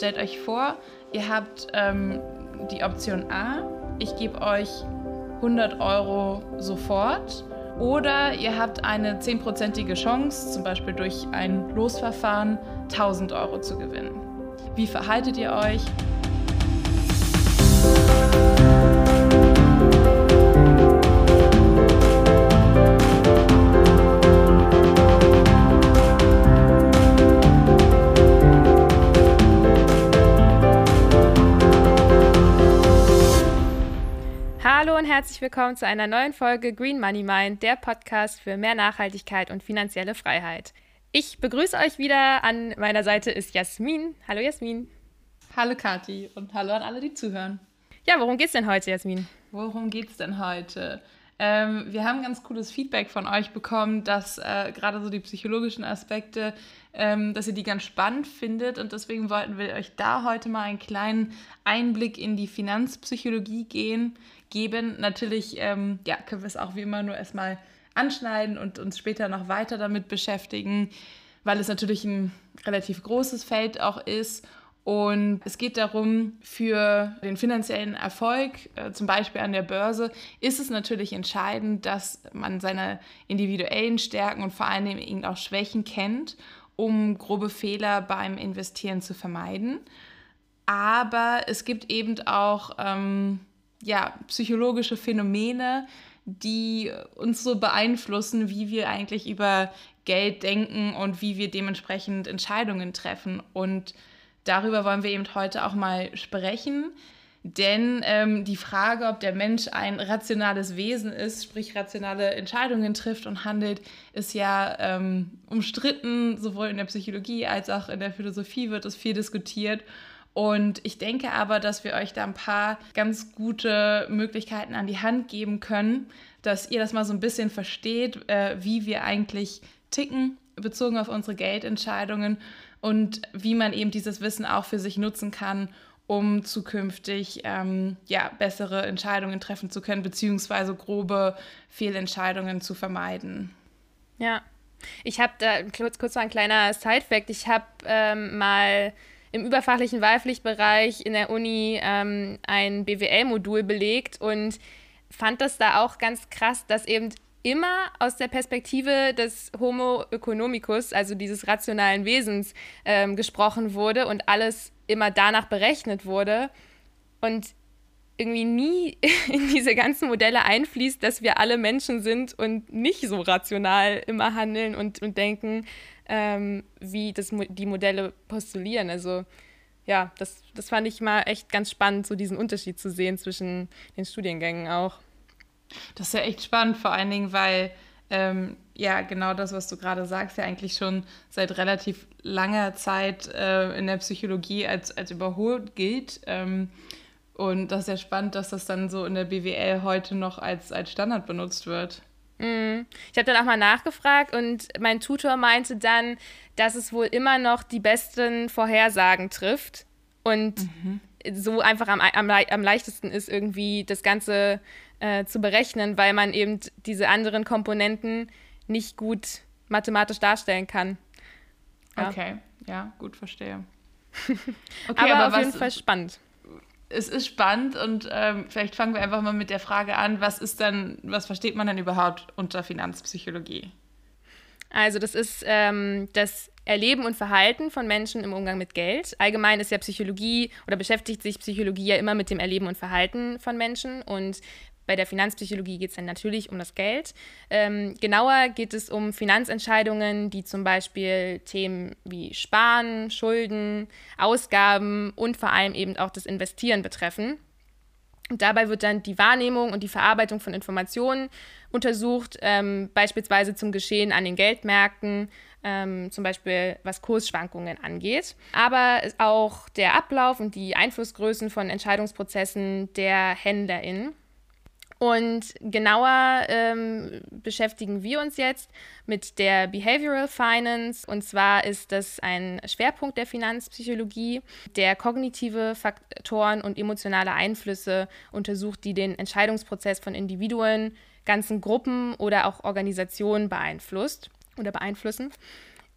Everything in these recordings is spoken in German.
stellt euch vor, ihr habt ähm, die Option A, ich gebe euch 100 Euro sofort. Oder ihr habt eine 10%ige Chance, zum Beispiel durch ein Losverfahren, 1000 Euro zu gewinnen. Wie verhaltet ihr euch? Hallo und herzlich willkommen zu einer neuen Folge Green Money Mind, der Podcast für mehr Nachhaltigkeit und finanzielle Freiheit. Ich begrüße euch wieder. An meiner Seite ist Jasmin. Hallo Jasmin. Hallo Kathi und hallo an alle, die zuhören. Ja, worum geht's denn heute, Jasmin? Worum geht's denn heute? Ähm, wir haben ganz cooles Feedback von euch bekommen, dass äh, gerade so die psychologischen Aspekte, ähm, dass ihr die ganz spannend findet und deswegen wollten wir euch da heute mal einen kleinen Einblick in die Finanzpsychologie gehen, geben. Natürlich ähm, ja, können wir es auch wie immer nur erstmal anschneiden und uns später noch weiter damit beschäftigen, weil es natürlich ein relativ großes Feld auch ist. Und es geht darum, für den finanziellen Erfolg, äh, zum Beispiel an der Börse, ist es natürlich entscheidend, dass man seine individuellen Stärken und vor allen Dingen auch Schwächen kennt, um grobe Fehler beim Investieren zu vermeiden. Aber es gibt eben auch ähm, ja, psychologische Phänomene, die uns so beeinflussen, wie wir eigentlich über Geld denken und wie wir dementsprechend Entscheidungen treffen. Und darüber wollen wir eben heute auch mal sprechen. Denn ähm, die Frage, ob der Mensch ein rationales Wesen ist, sprich rationale Entscheidungen trifft und handelt, ist ja ähm, umstritten. Sowohl in der Psychologie als auch in der Philosophie wird es viel diskutiert. Und ich denke aber, dass wir euch da ein paar ganz gute Möglichkeiten an die Hand geben können, dass ihr das mal so ein bisschen versteht, äh, wie wir eigentlich ticken, bezogen auf unsere Geldentscheidungen und wie man eben dieses Wissen auch für sich nutzen kann, um zukünftig ähm, ja, bessere Entscheidungen treffen zu können, beziehungsweise grobe Fehlentscheidungen zu vermeiden. Ja, ich habe da kurz, kurz noch ein kleiner Side-Fact. Ich habe ähm, mal im überfachlichen Wahlpflichtbereich in der Uni ähm, ein BWL-Modul belegt und fand das da auch ganz krass, dass eben immer aus der Perspektive des Homo economicus, also dieses rationalen Wesens, ähm, gesprochen wurde und alles immer danach berechnet wurde und irgendwie nie in diese ganzen Modelle einfließt, dass wir alle Menschen sind und nicht so rational immer handeln und, und denken, ähm, wie das, die Modelle postulieren. Also ja, das, das fand ich mal echt ganz spannend, so diesen Unterschied zu sehen zwischen den Studiengängen auch. Das ist ja echt spannend, vor allen Dingen, weil ähm, ja genau das, was du gerade sagst, ja eigentlich schon seit relativ langer Zeit äh, in der Psychologie als, als überholt gilt. Ähm, und das ist ja spannend, dass das dann so in der BWL heute noch als, als Standard benutzt wird. Mhm. Ich habe dann auch mal nachgefragt und mein Tutor meinte dann, dass es wohl immer noch die besten Vorhersagen trifft und mhm. so einfach am, am, am, leichtesten ist, irgendwie das Ganze äh, zu berechnen, weil man eben diese anderen Komponenten nicht gut mathematisch darstellen kann. Ja. Okay, ja, gut, verstehe. Okay, aber, aber auf jeden Fall spannend es ist spannend und ähm, vielleicht fangen wir einfach mal mit der Frage an, was ist denn, was versteht man denn überhaupt unter Finanzpsychologie? Also das ist ähm, das Erleben und Verhalten von Menschen im Umgang mit Geld. Allgemein ist ja Psychologie oder beschäftigt sich Psychologie ja immer mit dem Erleben und Verhalten von Menschen und bei der Finanzpsychologie geht es dann natürlich um das Geld. Ähm, genauer geht es um Finanzentscheidungen, die zum Beispiel Themen wie Sparen, Schulden, Ausgaben und vor allem eben auch das Investieren betreffen. Und dabei wird dann die Wahrnehmung und die Verarbeitung von Informationen untersucht, ähm, beispielsweise zum Geschehen an den Geldmärkten, ähm, zum Beispiel was Kursschwankungen angeht. Aber auch der Ablauf und die Einflussgrößen von Entscheidungsprozessen der HändlerInnen. Und genauer ähm, beschäftigen wir uns jetzt mit der Behavioral Finance. Und zwar ist das ein Schwerpunkt der Finanzpsychologie, der kognitive Faktoren und emotionale Einflüsse untersucht, die den Entscheidungsprozess von Individuen, ganzen Gruppen oder auch Organisationen beeinflusst oder beeinflussen.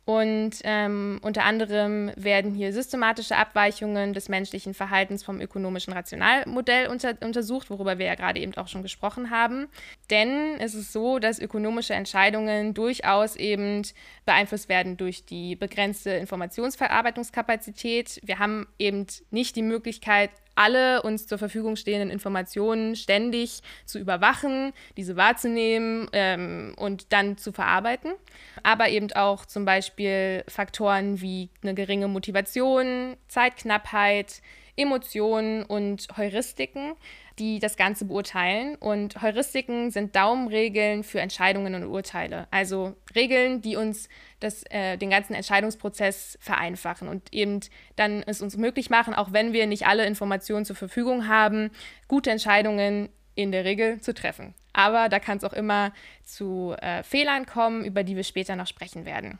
Und ähm, unter anderem werden hier systematische Abweichungen des menschlichen Verhaltens vom ökonomischen Rationalmodell unter, untersucht, worüber wir ja gerade eben auch schon gesprochen haben. Denn es ist so, dass ökonomische Entscheidungen durchaus eben beeinflusst werden durch die begrenzte Informationsverarbeitungskapazität. Wir haben eben nicht die Möglichkeit, alle uns zur Verfügung stehenden Informationen ständig zu überwachen, diese wahrzunehmen ähm, und dann zu verarbeiten. Aber eben auch zum Beispiel Faktoren wie eine geringe Motivation, Zeitknappheit, Emotionen und Heuristiken die das Ganze beurteilen. Und Heuristiken sind Daumenregeln für Entscheidungen und Urteile. Also Regeln, die uns das, äh, den ganzen Entscheidungsprozess vereinfachen und eben dann es uns möglich machen, auch wenn wir nicht alle Informationen zur Verfügung haben, gute Entscheidungen in der Regel zu treffen. Aber da kann es auch immer zu äh, Fehlern kommen, über die wir später noch sprechen werden.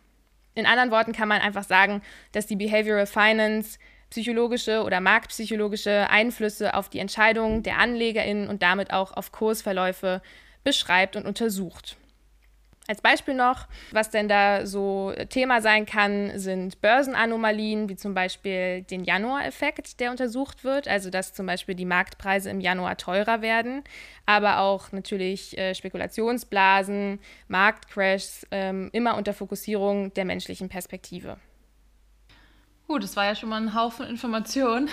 In anderen Worten kann man einfach sagen, dass die Behavioral Finance psychologische oder marktpsychologische Einflüsse auf die Entscheidungen der AnlegerInnen und damit auch auf Kursverläufe beschreibt und untersucht. Als Beispiel noch, was denn da so Thema sein kann, sind Börsenanomalien, wie zum Beispiel den Januar-Effekt, der untersucht wird, also dass zum Beispiel die Marktpreise im Januar teurer werden, aber auch natürlich äh, Spekulationsblasen, Marktcrashs, äh, immer unter Fokussierung der menschlichen Perspektive. Gut, das war ja schon mal ein Haufen Informationen.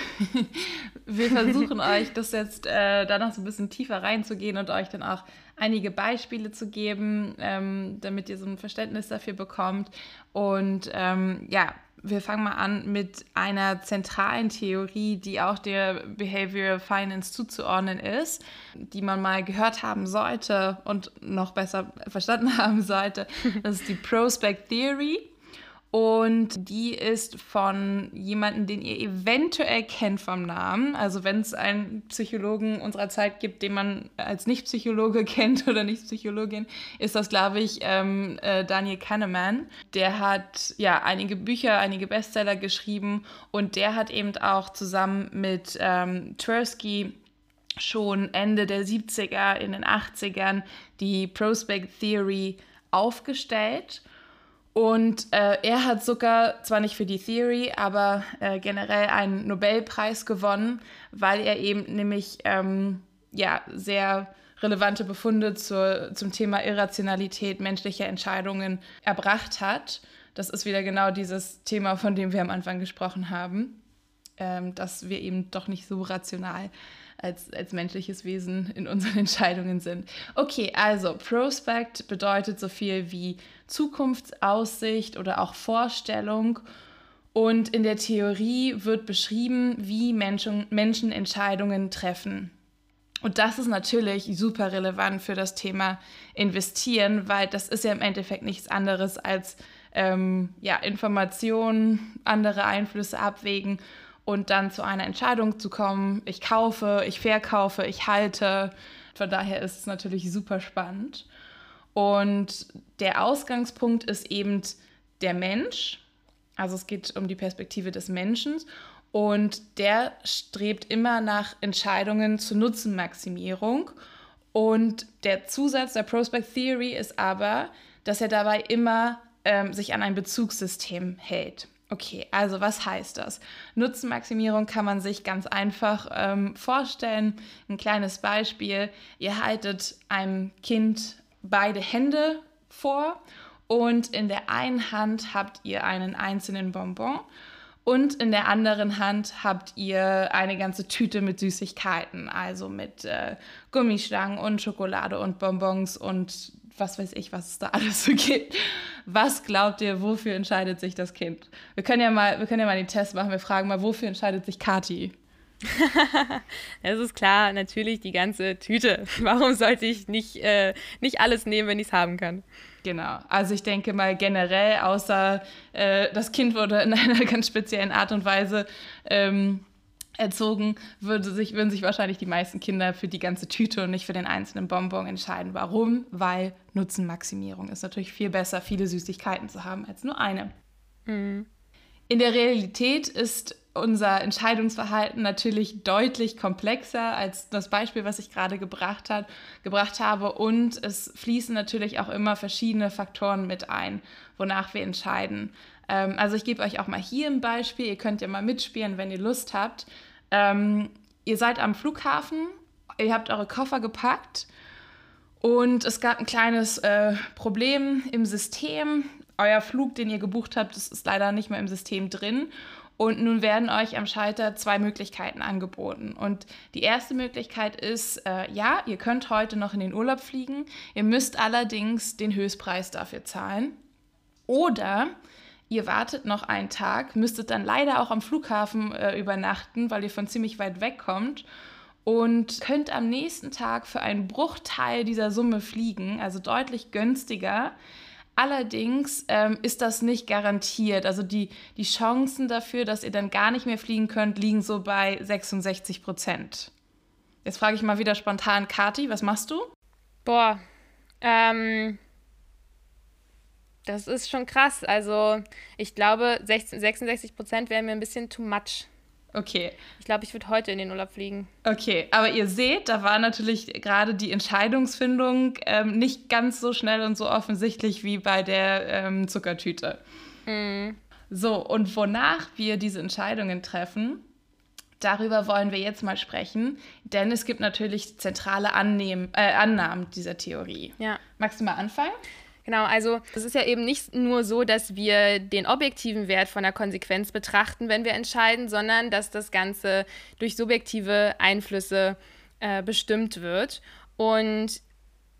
Wir versuchen euch das jetzt äh, da noch so ein bisschen tiefer reinzugehen und euch dann auch einige Beispiele zu geben, ähm, damit ihr so ein Verständnis dafür bekommt. Und ähm, ja, wir fangen mal an mit einer zentralen Theorie, die auch der Behavioral Finance zuzuordnen ist, die man mal gehört haben sollte und noch besser verstanden haben sollte. Das ist die Prospect Theory. Und die ist von jemandem, den ihr eventuell kennt vom Namen. Also wenn es einen Psychologen unserer Zeit gibt, den man als Nicht-Psychologe kennt oder Nicht-Psychologin, ist das, glaube ich, ähm, äh, Daniel Kahneman. Der hat ja einige Bücher, einige Bestseller geschrieben und der hat eben auch zusammen mit ähm, Tversky schon Ende der 70er, in den 80ern die Prospect Theory aufgestellt. Und äh, er hat sogar, zwar nicht für die Theory, aber äh, generell einen Nobelpreis gewonnen, weil er eben nämlich ähm, ja, sehr relevante Befunde zur, zum Thema Irrationalität menschlicher Entscheidungen erbracht hat. Das ist wieder genau dieses Thema, von dem wir am Anfang gesprochen haben, ähm, dass wir eben doch nicht so rational als, als menschliches Wesen in unseren Entscheidungen sind. Okay, also Prospect bedeutet so viel wie Zukunftsaussicht oder auch Vorstellung. Und in der Theorie wird beschrieben, wie Menschen, Menschen Entscheidungen treffen. Und das ist natürlich super relevant für das Thema Investieren, weil das ist ja im Endeffekt nichts anderes als ähm, ja, Informationen, andere Einflüsse abwägen und dann zu einer Entscheidung zu kommen. Ich kaufe, ich verkaufe, ich halte. Von daher ist es natürlich super spannend. Und der Ausgangspunkt ist eben der Mensch. Also es geht um die Perspektive des Menschen. Und der strebt immer nach Entscheidungen zur Nutzenmaximierung. Und der Zusatz der Prospect Theory ist aber, dass er dabei immer ähm, sich an ein Bezugssystem hält. Okay, also was heißt das? Nutzenmaximierung kann man sich ganz einfach ähm, vorstellen. Ein kleines Beispiel. Ihr haltet einem Kind beide Hände vor und in der einen Hand habt ihr einen einzelnen Bonbon und in der anderen Hand habt ihr eine ganze Tüte mit Süßigkeiten, also mit äh, Gummischlangen und Schokolade und Bonbons und was weiß ich, was es da alles so gibt. Was glaubt ihr, wofür entscheidet sich das Kind? Wir können ja mal, wir können ja mal den Test machen. Wir fragen mal, wofür entscheidet sich Kati? Es ist klar, natürlich die ganze Tüte. Warum sollte ich nicht, äh, nicht alles nehmen, wenn ich es haben kann? Genau. Also ich denke mal generell, außer äh, das Kind wurde in einer ganz speziellen Art und Weise ähm, erzogen, würde sich, würden sich wahrscheinlich die meisten Kinder für die ganze Tüte und nicht für den einzelnen Bonbon entscheiden. Warum? Weil Nutzenmaximierung ist natürlich viel besser, viele Süßigkeiten zu haben als nur eine. Mhm. In der Realität ist unser Entscheidungsverhalten natürlich deutlich komplexer als das Beispiel, was ich gerade gebracht, hat, gebracht habe. Und es fließen natürlich auch immer verschiedene Faktoren mit ein, wonach wir entscheiden. Ähm, also ich gebe euch auch mal hier ein Beispiel. Ihr könnt ja mal mitspielen, wenn ihr Lust habt. Ähm, ihr seid am Flughafen, ihr habt eure Koffer gepackt und es gab ein kleines äh, Problem im System. Euer Flug, den ihr gebucht habt, das ist leider nicht mehr im System drin. Und nun werden euch am Schalter zwei Möglichkeiten angeboten. Und die erste Möglichkeit ist, äh, ja, ihr könnt heute noch in den Urlaub fliegen. Ihr müsst allerdings den Höchstpreis dafür zahlen. Oder ihr wartet noch einen Tag, müsstet dann leider auch am Flughafen äh, übernachten, weil ihr von ziemlich weit weg kommt und könnt am nächsten Tag für einen Bruchteil dieser Summe fliegen, also deutlich günstiger. Allerdings ähm, ist das nicht garantiert. Also die, die Chancen dafür, dass ihr dann gar nicht mehr fliegen könnt, liegen so bei 66 Prozent. Jetzt frage ich mal wieder spontan, Kati, was machst du? Boah, ähm, das ist schon krass. Also ich glaube, 16, 66 Prozent wäre mir ein bisschen too much. Okay. Ich glaube, ich würde heute in den Urlaub fliegen. Okay, aber ihr seht, da war natürlich gerade die Entscheidungsfindung ähm, nicht ganz so schnell und so offensichtlich wie bei der ähm, Zuckertüte. Mm. So, und wonach wir diese Entscheidungen treffen, darüber wollen wir jetzt mal sprechen, denn es gibt natürlich zentrale Annehmen, äh, Annahmen dieser Theorie. Ja. Magst du mal anfangen? Genau, also es ist ja eben nicht nur so, dass wir den objektiven Wert von der Konsequenz betrachten, wenn wir entscheiden, sondern dass das Ganze durch subjektive Einflüsse äh, bestimmt wird. Und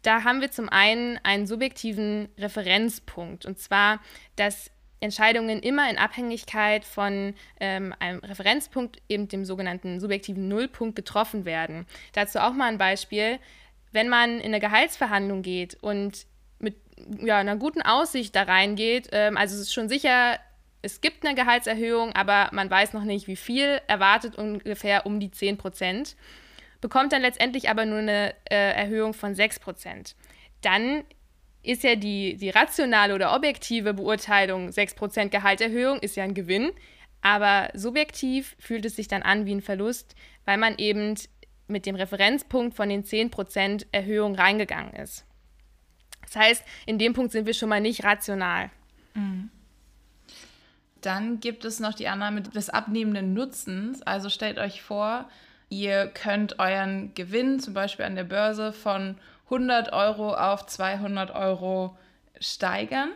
da haben wir zum einen einen subjektiven Referenzpunkt, und zwar, dass Entscheidungen immer in Abhängigkeit von ähm, einem Referenzpunkt, eben dem sogenannten subjektiven Nullpunkt, getroffen werden. Dazu auch mal ein Beispiel. Wenn man in eine Gehaltsverhandlung geht und ja, einer guten Aussicht da reingeht. Ähm, also es ist schon sicher, es gibt eine Gehaltserhöhung, aber man weiß noch nicht, wie viel, erwartet ungefähr um die 10 Prozent, bekommt dann letztendlich aber nur eine äh, Erhöhung von 6 Prozent. Dann ist ja die, die rationale oder objektive Beurteilung 6 Prozent Gehaltserhöhung, ist ja ein Gewinn, aber subjektiv fühlt es sich dann an wie ein Verlust, weil man eben mit dem Referenzpunkt von den 10 Prozent Erhöhung reingegangen ist. Das heißt, in dem Punkt sind wir schon mal nicht rational. Mhm. Dann gibt es noch die Annahme des abnehmenden Nutzens. Also stellt euch vor, ihr könnt euren Gewinn zum Beispiel an der Börse von 100 Euro auf 200 Euro steigern.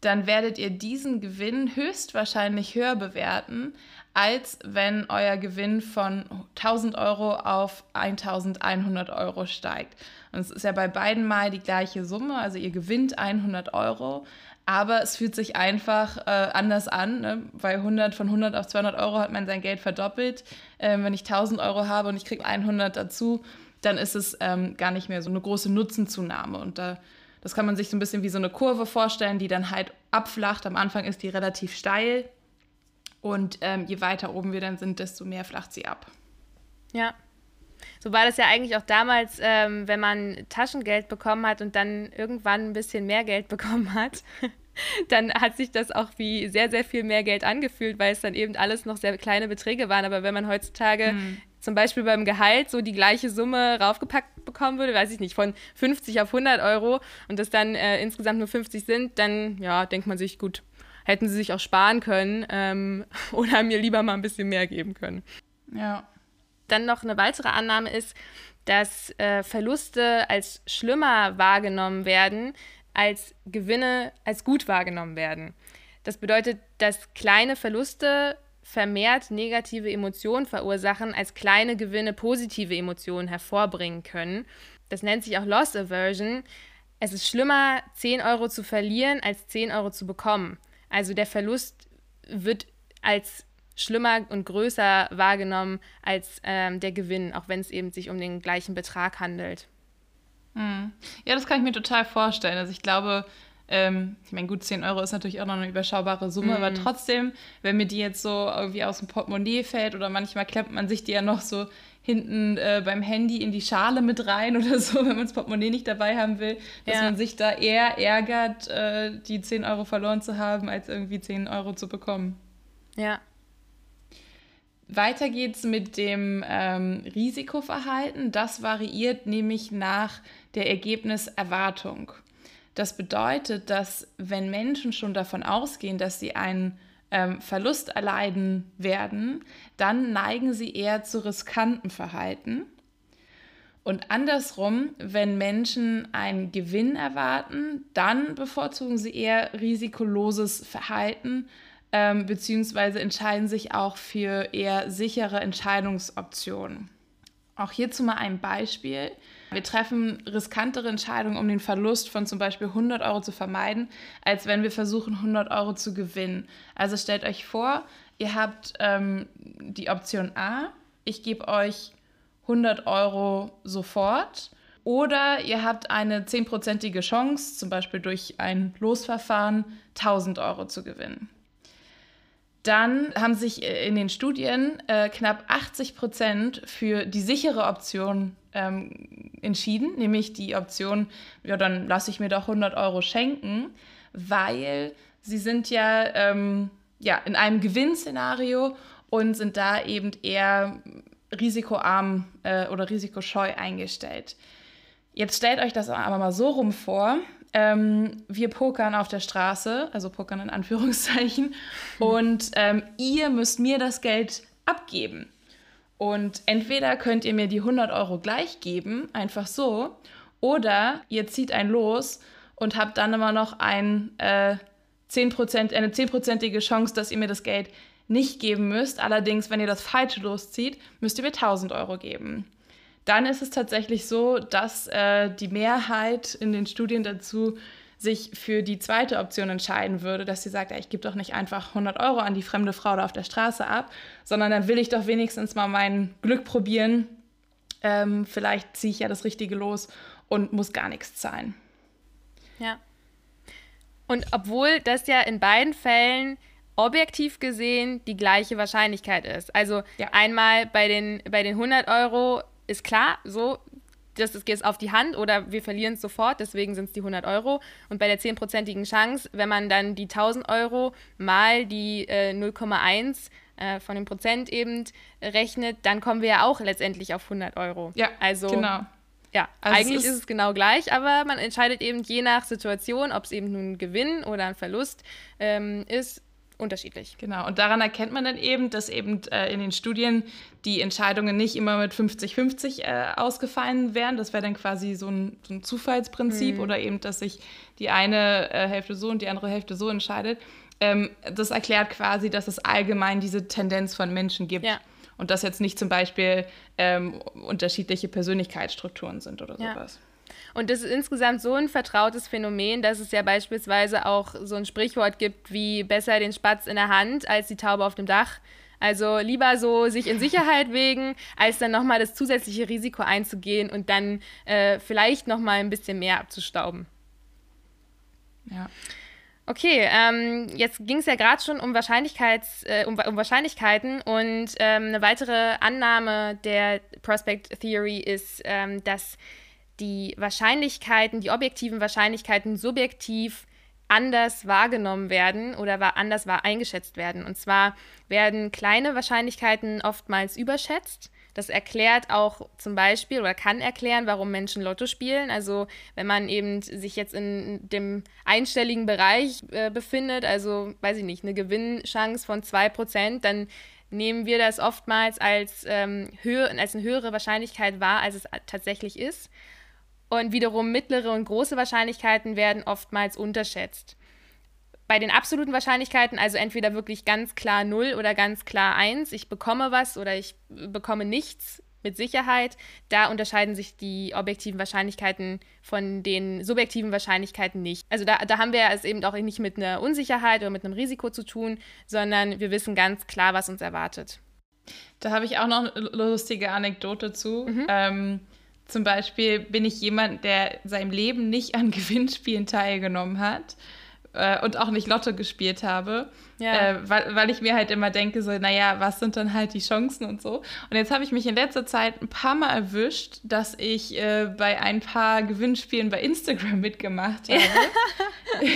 Dann werdet ihr diesen Gewinn höchstwahrscheinlich höher bewerten, als wenn euer Gewinn von 1000 Euro auf 1100 Euro steigt. Und es ist ja bei beiden mal die gleiche Summe, also ihr gewinnt 100 Euro, aber es fühlt sich einfach äh, anders an, ne? weil 100 von 100 auf 200 Euro hat man sein Geld verdoppelt. Ähm, wenn ich 1000 Euro habe und ich kriege 100 dazu, dann ist es ähm, gar nicht mehr so eine große Nutzenzunahme. Und da, das kann man sich so ein bisschen wie so eine Kurve vorstellen, die dann halt abflacht. Am Anfang ist die relativ steil und ähm, je weiter oben wir dann sind, desto mehr flacht sie ab. Ja, so war das ja eigentlich auch damals, ähm, wenn man Taschengeld bekommen hat und dann irgendwann ein bisschen mehr Geld bekommen hat. dann hat sich das auch wie sehr, sehr viel mehr Geld angefühlt, weil es dann eben alles noch sehr kleine Beträge waren. Aber wenn man heutzutage mhm. zum Beispiel beim Gehalt so die gleiche Summe raufgepackt bekommen würde, weiß ich nicht, von 50 auf 100 Euro und das dann äh, insgesamt nur 50 sind, dann ja, denkt man sich, gut, hätten sie sich auch sparen können ähm, oder mir lieber mal ein bisschen mehr geben können. Ja. Dann noch eine weitere Annahme ist, dass äh, Verluste als schlimmer wahrgenommen werden, als Gewinne als gut wahrgenommen werden. Das bedeutet, dass kleine Verluste vermehrt negative Emotionen verursachen, als kleine Gewinne positive Emotionen hervorbringen können. Das nennt sich auch Loss Aversion. Es ist schlimmer, 10 Euro zu verlieren, als 10 Euro zu bekommen. Also der Verlust wird als schlimmer und größer wahrgenommen als ähm, der Gewinn, auch wenn es eben sich um den gleichen Betrag handelt. Hm. Ja, das kann ich mir total vorstellen. Also ich glaube, ähm, ich meine, gut, 10 Euro ist natürlich auch noch eine überschaubare Summe, mm. aber trotzdem, wenn mir die jetzt so irgendwie aus dem Portemonnaie fällt oder manchmal klemmt man sich die ja noch so hinten äh, beim Handy in die Schale mit rein oder so, wenn man das Portemonnaie nicht dabei haben will, dass ja. man sich da eher ärgert, äh, die 10 Euro verloren zu haben, als irgendwie 10 Euro zu bekommen. Ja, Weiter geht's mit dem ähm, Risikoverhalten. Das variiert nämlich nach der Ergebniserwartung. Das bedeutet, dass wenn Menschen schon davon ausgehen, dass sie einen ähm, Verlust erleiden werden, dann neigen sie eher zu riskanten Verhalten. Und andersrum, wenn Menschen einen Gewinn erwarten, dann bevorzugen sie eher risikoloses Verhalten ähm, beziehungsweise entscheiden sich auch für eher sichere Entscheidungsoptionen. Auch hierzu mal ein Beispiel. Wir treffen riskantere Entscheidungen, um den Verlust von zum Beispiel 100 Euro zu vermeiden, als wenn wir versuchen, 100 Euro zu gewinnen. Also stellt euch vor, ihr habt ähm, die Option A, ich gebe euch 100 Euro sofort. Oder ihr habt eine 10%ige Chance, zum Beispiel durch ein Losverfahren, 1000 Euro zu gewinnen. Dann haben sich äh, in den Studien äh, knapp 80 Prozent für die sichere Option ähm, entschieden, nämlich die Option, ja, dann lasse ich mir doch 100 Euro schenken, weil sie sind ja, ähm, ja in einem Gewinnszenario und sind da eben eher risikoarm äh, oder risikoscheu eingestellt. Jetzt stellt euch das aber mal so rum vor. Ähm, wir pokern auf der Straße, also pokern in Anführungszeichen, und ähm, ihr müsst mir das Geld abgeben. Und entweder könnt ihr mir die 100 Euro gleich geben, einfach so, oder ihr zieht ein Los und habt dann immer noch ein, äh, 10%, eine 10%ige Chance, dass ihr mir das Geld nicht geben müsst. Allerdings, wenn ihr das falsche loszieht, müsst ihr mir 1000 Euro geben. Dann ist es tatsächlich so, dass äh, die Mehrheit in den Studien dazu sich für die zweite Option entscheiden würde, dass sie sagt, ey, ich gebe doch nicht einfach 100 Euro an die fremde Frau da auf der Straße ab, sondern dann will ich doch wenigstens mal mein Glück probieren. Ähm, vielleicht ziehe ich ja das Richtige los und muss gar nichts zahlen. Ja. Und obwohl das ja in beiden Fällen objektiv gesehen die gleiche Wahrscheinlichkeit ist. Also ja. einmal bei den, bei den 100 Euro ist klar, so, das geht auf die Hand oder wir verlieren es sofort, deswegen sind es die 100 Euro. Und bei der 10%igen Chance, wenn man dann die 1000 Euro mal die äh, 0,1 äh, von dem Prozent eben rechnet, dann kommen wir ja auch letztendlich auf 100 Euro. Ja, also, genau. Ja, also eigentlich ist, ist es genau gleich, aber man entscheidet eben je nach Situation, ob es eben nun ein Gewinn oder ein Verlust ähm, ist, unterschiedlich. Genau, und daran erkennt man dann eben, dass eben äh, in den Studien die Entscheidungen nicht immer mit 50-50 äh, ausgefallen wären. Das wäre dann quasi so ein, so ein Zufallsprinzip mhm. oder eben, dass sich die eine äh, Hälfte so und die andere Hälfte so entscheidet. Ähm, das erklärt quasi, dass es allgemein diese Tendenz von Menschen gibt. Ja. Und dass jetzt nicht zum Beispiel ähm, unterschiedliche Persönlichkeitsstrukturen sind oder ja. sowas. Und das ist insgesamt so ein vertrautes Phänomen, dass es ja beispielsweise auch so ein Sprichwort gibt wie besser den Spatz in der Hand als die Taube auf dem Dach. Also lieber so sich in Sicherheit wägen, als dann nochmal das zusätzliche Risiko einzugehen und dann äh, vielleicht nochmal ein bisschen mehr abzustauben. Ja. Okay, ähm, jetzt ging es ja gerade schon um, Wahrscheinlichkeits, äh, um, um, Wahrscheinlichkeiten und ähm, eine weitere Annahme der Prospect Theory ist, ähm, dass die Wahrscheinlichkeiten, die objektiven Wahrscheinlichkeiten subjektiv anders wahrgenommen werden oder anders war eingeschätzt werden. Und zwar werden kleine Wahrscheinlichkeiten oftmals überschätzt. Das erklärt auch zum Beispiel oder kann erklären, warum Menschen Lotto spielen. Also wenn man eben sich jetzt in dem einstelligen Bereich äh, befindet, also weiß ich nicht, eine Gewinnchance von 2%, dann nehmen wir das oftmals als, ähm, höher, als eine höhere Wahrscheinlichkeit wahr, als es tatsächlich ist. Und wiederum mittlere und große Wahrscheinlichkeiten werden oftmals unterschätzt. Bei den absoluten Wahrscheinlichkeiten, also entweder wirklich ganz klar 0 oder ganz klar 1, ich bekomme was oder ich bekomme nichts mit Sicherheit, da unterscheiden sich die objektiven Wahrscheinlichkeiten von den subjektiven Wahrscheinlichkeiten nicht. Also da, da haben wir es eben auch nicht mit einer Unsicherheit oder mit einem Risiko zu tun, sondern wir wissen ganz klar, was uns erwartet. Da habe ich auch noch eine lustige Anekdote zu. Mhm. Ähm, zum Beispiel bin ich jemand, der in seinem Leben nicht an Gewinnspielen teilgenommen hat äh, und auch nicht Lotto gespielt habe, ja. äh, weil, weil ich mir halt immer denke, so, naja, was sind dann halt die Chancen und so. Und jetzt habe ich mich in letzter Zeit ein paar Mal erwischt, dass ich äh, bei ein paar Gewinnspielen bei Instagram mitgemacht habe.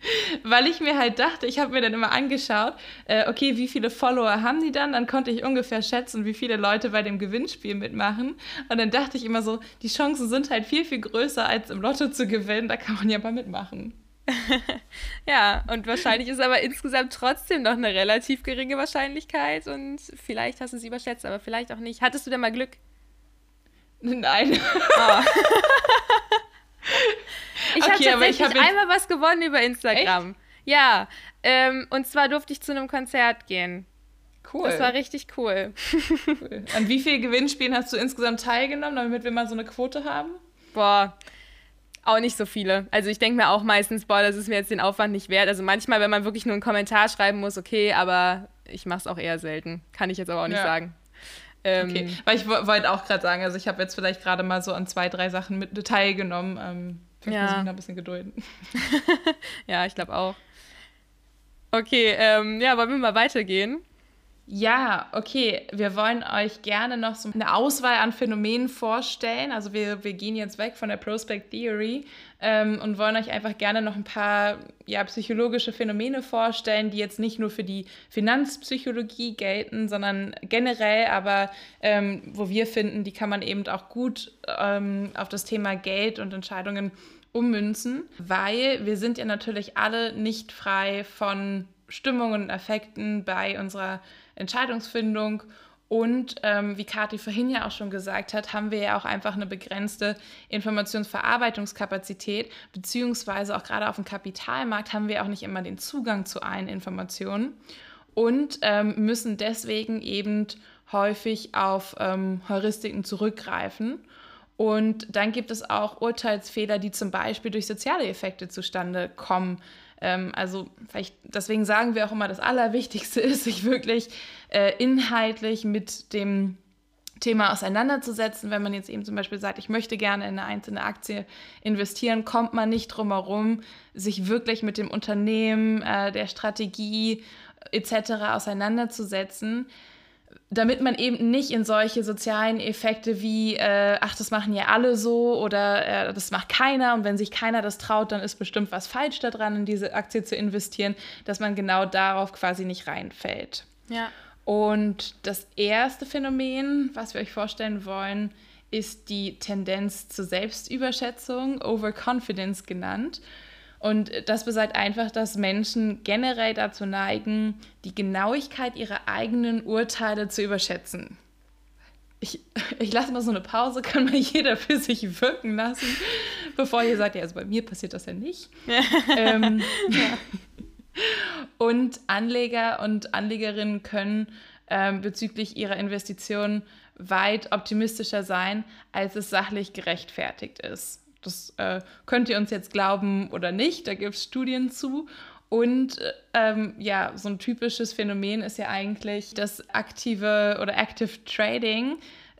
Weil ich mir halt dachte, ich habe mir dann immer angeschaut, äh, okay, wie viele Follower haben die dann? Dann konnte ich ungefähr schätzen, wie viele Leute bei dem Gewinnspiel mitmachen. Und dann dachte ich immer so, die Chancen sind halt viel, viel größer, als im Lotto zu gewinnen. Da kann man ja mal mitmachen. ja, und wahrscheinlich ist aber insgesamt trotzdem noch eine relativ geringe Wahrscheinlichkeit und vielleicht hast du sie überschätzt, aber vielleicht auch nicht. Hattest du denn mal Glück? Nein. Oh. ich okay, habe tatsächlich hab einmal was gewonnen über Instagram. Echt? Ja, ähm, und zwar durfte ich zu einem Konzert gehen. Cool. Das war richtig cool. cool. An wie vielen Gewinnspielen hast du insgesamt teilgenommen, damit wir mal so eine Quote haben? Boah, auch nicht so viele. Also ich denke mir auch meistens, boah, das ist mir jetzt den Aufwand nicht wert. Also manchmal, wenn man wirklich nur einen Kommentar schreiben muss, okay, aber ich mache es auch eher selten. Kann ich jetzt aber auch nicht ja. sagen. Ähm, okay, weil ich wollte auch gerade sagen, also ich habe jetzt vielleicht gerade mal so an zwei, drei Sachen mit teilgenommen. Ähm, vielleicht ja. muss ich noch ein bisschen gedulden. ja, ich glaube auch. Okay, ähm, ja, wollen wir mal weitergehen? Ja, okay. Wir wollen euch gerne noch so eine Auswahl an Phänomenen vorstellen. Also wir, wir gehen jetzt weg von der Prospect Theory ähm, und wollen euch einfach gerne noch ein paar ja, psychologische Phänomene vorstellen, die jetzt nicht nur für die Finanzpsychologie gelten, sondern generell, aber ähm, wo wir finden, die kann man eben auch gut ähm, auf das Thema Geld und Entscheidungen ummünzen, weil wir sind ja natürlich alle nicht frei von Stimmungen und Effekten bei unserer Entscheidungsfindung. Und ähm, wie Kathi vorhin ja auch schon gesagt hat, haben wir ja auch einfach eine begrenzte Informationsverarbeitungskapazität, beziehungsweise auch gerade auf dem Kapitalmarkt haben wir auch nicht immer den Zugang zu allen Informationen und ähm, müssen deswegen eben häufig auf ähm, Heuristiken zurückgreifen. Und dann gibt es auch Urteilsfehler, die zum Beispiel durch soziale Effekte zustande kommen. Ähm, also vielleicht, deswegen sagen wir auch immer, das Allerwichtigste ist, sich wirklich äh, inhaltlich mit dem Thema auseinanderzusetzen. Wenn man jetzt eben zum Beispiel sagt, ich möchte gerne in eine einzelne Aktie investieren, kommt man nicht drum herum, sich wirklich mit dem Unternehmen, äh, der Strategie etc. auseinanderzusetzen damit man eben nicht in solche sozialen Effekte wie, äh, ach, das machen ja alle so oder äh, das macht keiner und wenn sich keiner das traut, dann ist bestimmt was falsch daran, in diese Aktie zu investieren, dass man genau darauf quasi nicht reinfällt. Ja. Und das erste Phänomen, was wir euch vorstellen wollen, ist die Tendenz zur Selbstüberschätzung, Overconfidence genannt. Und das besagt einfach, dass Menschen generell dazu neigen, die Genauigkeit ihrer eigenen Urteile zu überschätzen. Ich, ich lasse mal so eine Pause, kann mal jeder für sich wirken lassen, bevor ihr sagt, ja, also bei mir passiert das ja nicht. ähm, ja. Und Anleger und Anlegerinnen können ähm, bezüglich ihrer Investitionen weit optimistischer sein, als es sachlich gerechtfertigt ist. Das äh, könnt ihr uns jetzt glauben oder nicht, da gibt es Studien zu. Und ähm, ja, so ein typisches Phänomen ist ja eigentlich das aktive oder Active Trading,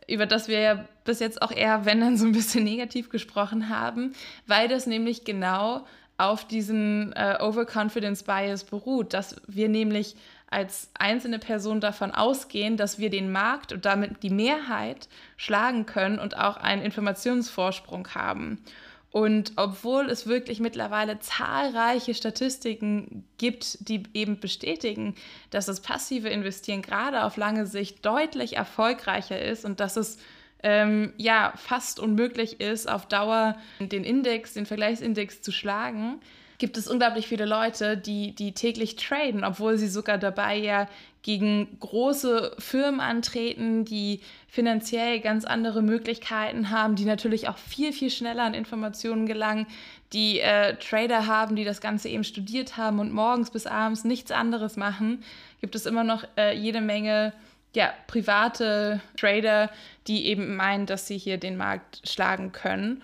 über das wir ja bis jetzt auch eher, wenn dann so ein bisschen negativ gesprochen haben, weil das nämlich genau auf diesen äh, Overconfidence Bias beruht, dass wir nämlich als einzelne Person davon ausgehen, dass wir den Markt und damit die Mehrheit schlagen können und auch einen Informationsvorsprung haben. Und obwohl es wirklich mittlerweile zahlreiche Statistiken gibt, die eben bestätigen, dass das passive Investieren gerade auf lange Sicht deutlich erfolgreicher ist und dass es ähm, ja fast unmöglich ist, auf Dauer den Index, den Vergleichsindex zu schlagen, gibt es unglaublich viele Leute, die, die täglich traden, obwohl sie sogar dabei ja gegen große Firmen antreten, die finanziell ganz andere Möglichkeiten haben, die natürlich auch viel, viel schneller an Informationen gelangen, die äh, Trader haben, die das Ganze eben studiert haben und morgens bis abends nichts anderes machen, gibt es immer noch äh, jede Menge ja, private Trader, die eben meinen, dass sie hier den Markt schlagen können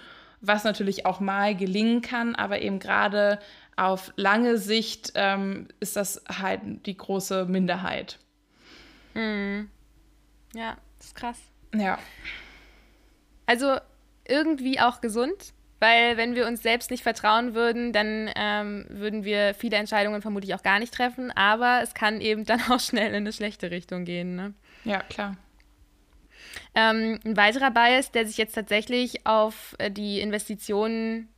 was natürlich auch mal gelingen kann, aber eben gerade auf lange Sicht ähm, ist das halt die große Minderheit. Mhm. Ja, das ist krass. Ja. Also irgendwie auch gesund, weil wenn wir uns selbst nicht vertrauen würden, dann ähm, würden wir viele Entscheidungen vermutlich auch gar nicht treffen, aber es kann eben dann auch schnell in eine schlechte Richtung gehen. Ne? Ja, klar. Ähm, ein weiterer Bias, der sich jetzt tatsächlich auf äh, die Investitionen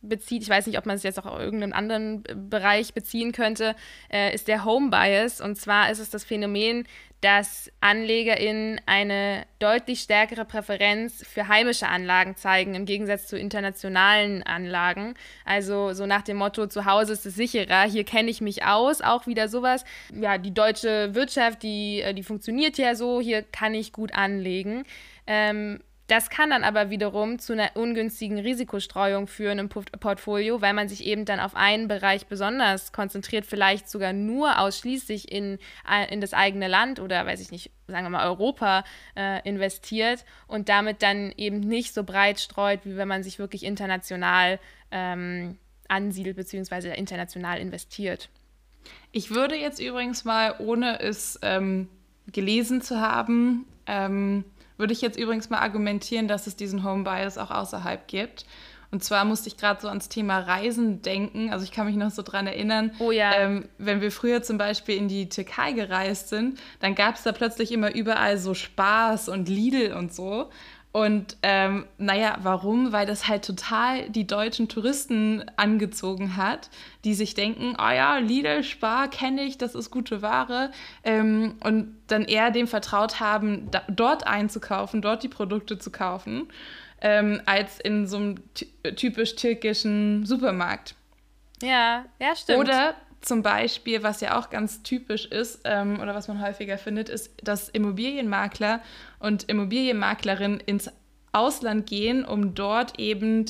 bezieht, ich weiß nicht, ob man es jetzt auch auf irgendeinen anderen Bereich beziehen könnte, äh, ist der Home Bias. Und zwar ist es das Phänomen, dass AnlegerInnen eine deutlich stärkere Präferenz für heimische Anlagen zeigen, im Gegensatz zu internationalen Anlagen. Also so nach dem Motto, zu Hause ist es sicherer, hier kenne ich mich aus, auch wieder sowas. Ja, die deutsche Wirtschaft, die, äh, die funktioniert ja so, hier kann ich gut anlegen. Ähm, das kann dann aber wiederum zu einer ungünstigen Risikostreuung führen im Portfolio, weil man sich eben dann auf einen Bereich besonders konzentriert, vielleicht sogar nur ausschließlich in, äh, in das eigene Land oder, weiß ich nicht, sagen wir mal Europa äh, investiert und damit dann eben nicht so breit streut, wie wenn man sich wirklich international ähm, ansiedelt bzw. international investiert. Ich würde jetzt übrigens mal, ohne es ähm, gelesen zu haben, ähm, würde ich jetzt übrigens mal argumentieren, dass es diesen Home Bias auch außerhalb gibt. Und zwar musste ich gerade so ans Thema Reisen denken. Also ich kann mich noch so dran erinnern, oh ja. ähm, wenn wir früher zum Beispiel in die Türkei gereist sind, dann gab es da plötzlich immer überall so Spaß und Lidl und so. Und ähm, naja, warum? Weil das halt total die deutschen Touristen angezogen hat, die sich denken, oh ja, Lidl, Spar kenne ich, das ist gute Ware. Ähm, und dann eher dem vertraut haben, da, dort einzukaufen, dort die Produkte zu kaufen, ähm, als in so einem typisch türkischen Supermarkt. Ja, ja, stimmt. Oder zum Beispiel, was ja auch ganz typisch ist ähm, oder was man häufiger findet, ist, dass Immobilienmakler und Immobilienmaklerinnen ins Ausland gehen, um dort eben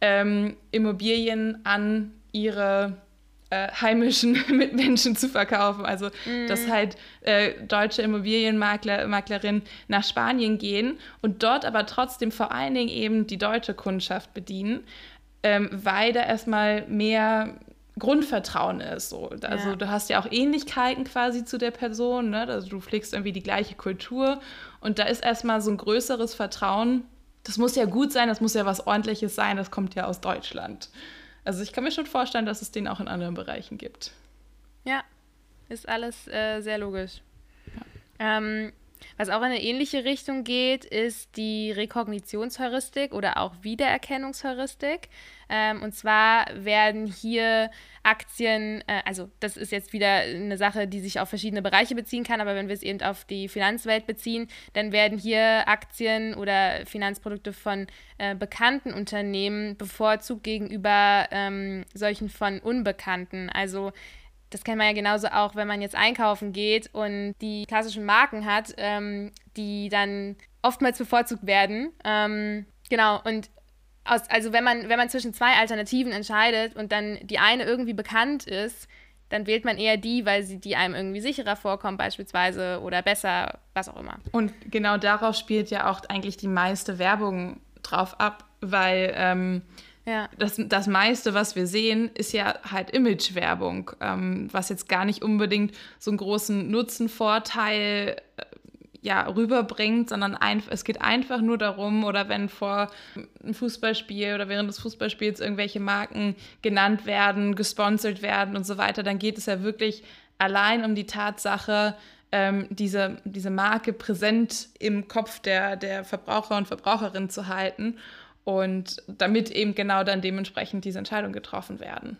ähm, Immobilien an ihre äh, heimischen Mitmenschen zu verkaufen. Also, mm. dass halt äh, deutsche Immobilienmaklerinnen nach Spanien gehen und dort aber trotzdem vor allen Dingen eben die deutsche Kundschaft bedienen, ähm, weil da erstmal mehr Grundvertrauen ist. So. Also ja. du hast ja auch Ähnlichkeiten quasi zu der Person, ne? also du pflegst irgendwie die gleiche Kultur und da ist erstmal so ein größeres Vertrauen. Das muss ja gut sein, das muss ja was ordentliches sein, das kommt ja aus Deutschland. Also ich kann mir schon vorstellen, dass es den auch in anderen Bereichen gibt. Ja, ist alles äh, sehr logisch. Ja. Ähm, was auch in eine ähnliche Richtung geht, ist die Rekognitionsheuristik oder auch Wiedererkennungsheuristik. Ähm, und zwar werden hier Aktien, äh, also das ist jetzt wieder eine Sache, die sich auf verschiedene Bereiche beziehen kann, aber wenn wir es eben auf die Finanzwelt beziehen, dann werden hier Aktien oder Finanzprodukte von äh, bekannten Unternehmen bevorzugt gegenüber ähm, solchen von unbekannten. Also das kennt man ja genauso auch, wenn man jetzt einkaufen geht und die klassischen Marken hat, ähm, die dann oftmals bevorzugt werden. Ähm, genau, und aus, also wenn man, wenn man zwischen zwei Alternativen entscheidet und dann die eine irgendwie bekannt ist, dann wählt man eher die, weil sie die einem irgendwie sicherer vorkommt, beispielsweise, oder besser, was auch immer. Und genau darauf spielt ja auch eigentlich die meiste Werbung drauf ab, weil ähm, ja. Das, das meiste, was wir sehen, ist ja halt Imagewerbung, ähm, was jetzt gar nicht unbedingt so einen großen Nutzenvorteil äh, ja, rüberbringt, sondern ein, es geht einfach nur darum, oder wenn vor einem Fußballspiel oder während des Fußballspiels irgendwelche Marken genannt werden, gesponsert werden und so weiter, dann geht es ja wirklich allein um die Tatsache, ähm, diese, diese Marke präsent im Kopf der, der Verbraucher und Verbraucherinnen zu halten. Und damit eben genau dann dementsprechend diese Entscheidungen getroffen werden.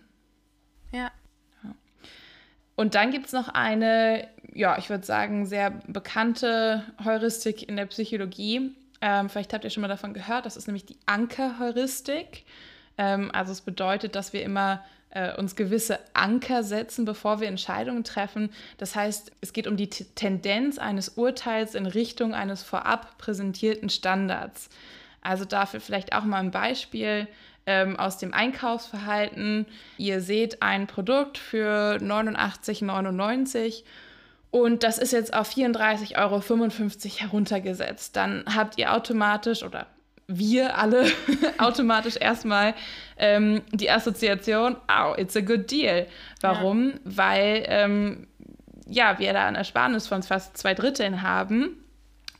Ja. Und dann gibt es noch eine, ja, ich würde sagen, sehr bekannte Heuristik in der Psychologie. Ähm, vielleicht habt ihr schon mal davon gehört. Das ist nämlich die Ankerheuristik. Ähm, also es bedeutet, dass wir immer äh, uns gewisse Anker setzen, bevor wir Entscheidungen treffen. Das heißt, es geht um die T Tendenz eines Urteils in Richtung eines vorab präsentierten Standards. Also dafür vielleicht auch mal ein Beispiel ähm, aus dem Einkaufsverhalten. Ihr seht ein Produkt für 89,99 und das ist jetzt auf 34,55 Euro heruntergesetzt. Dann habt ihr automatisch oder wir alle automatisch erstmal ähm, die Assoziation, oh, it's a good deal. Warum? Ja. Weil ähm, ja, wir da ein Ersparnis von fast zwei Dritteln haben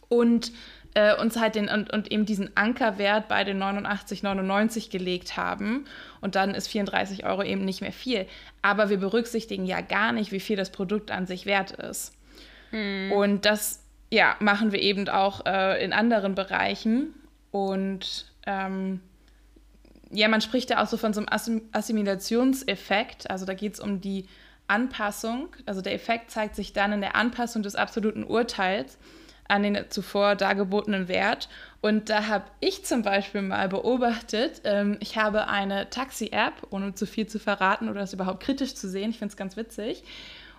und äh, uns halt den und, und eben diesen Ankerwert bei den 89,99 gelegt haben. Und dann ist 34 Euro eben nicht mehr viel. Aber wir berücksichtigen ja gar nicht, wie viel das Produkt an sich wert ist. Hm. Und das ja, machen wir eben auch äh, in anderen Bereichen. Und ähm, ja, man spricht da auch so von so einem Assimilationseffekt. Also da geht es um die Anpassung. Also der Effekt zeigt sich dann in der Anpassung des absoluten Urteils an den zuvor dargebotenen Wert. Und da habe ich zum Beispiel mal beobachtet, ähm, ich habe eine Taxi-App, ohne zu viel zu verraten oder das überhaupt kritisch zu sehen. Ich finde es ganz witzig.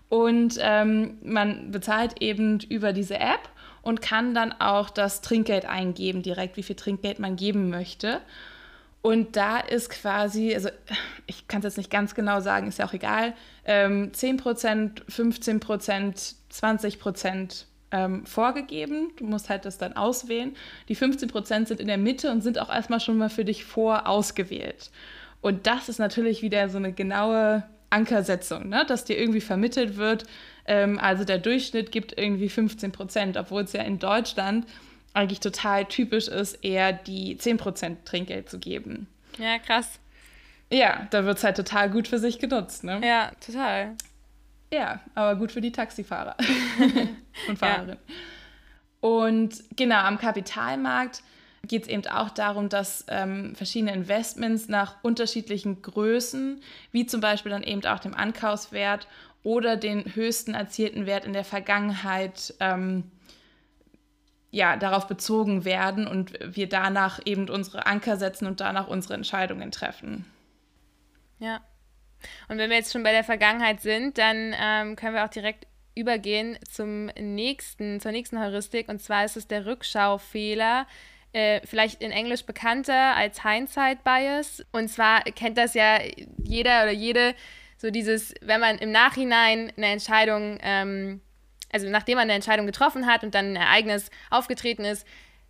Und ähm, man bezahlt eben über diese App und kann dann auch das Trinkgeld eingeben, direkt wie viel Trinkgeld man geben möchte. Und da ist quasi, also ich kann es jetzt nicht ganz genau sagen, ist ja auch egal, ähm, 10%, 15%, 20% ähm, vorgegeben. Du musst halt das dann auswählen. Die 15 Prozent sind in der Mitte und sind auch erstmal schon mal für dich vorausgewählt. Und das ist natürlich wieder so eine genaue Ankersetzung, ne? dass dir irgendwie vermittelt wird. Ähm, also der Durchschnitt gibt irgendwie 15 Prozent, obwohl es ja in Deutschland eigentlich total typisch ist, eher die 10 Prozent Trinkgeld zu geben. Ja, krass. Ja, da wird es halt total gut für sich genutzt. Ne? Ja, total. Ja, aber gut für die Taxifahrer und Fahrerinnen. Ja. Und genau, am Kapitalmarkt geht es eben auch darum, dass ähm, verschiedene Investments nach unterschiedlichen Größen, wie zum Beispiel dann eben auch dem Ankaufswert oder den höchsten erzielten Wert in der Vergangenheit, ähm, ja, darauf bezogen werden und wir danach eben unsere Anker setzen und danach unsere Entscheidungen treffen. Ja, und wenn wir jetzt schon bei der Vergangenheit sind, dann ähm, können wir auch direkt übergehen zum nächsten, zur nächsten Heuristik. Und zwar ist es der Rückschaufehler. Äh, vielleicht in Englisch bekannter als Hindsight Bias. Und zwar kennt das ja jeder oder jede, so dieses, wenn man im Nachhinein eine Entscheidung, ähm, also nachdem man eine Entscheidung getroffen hat und dann ein Ereignis aufgetreten ist,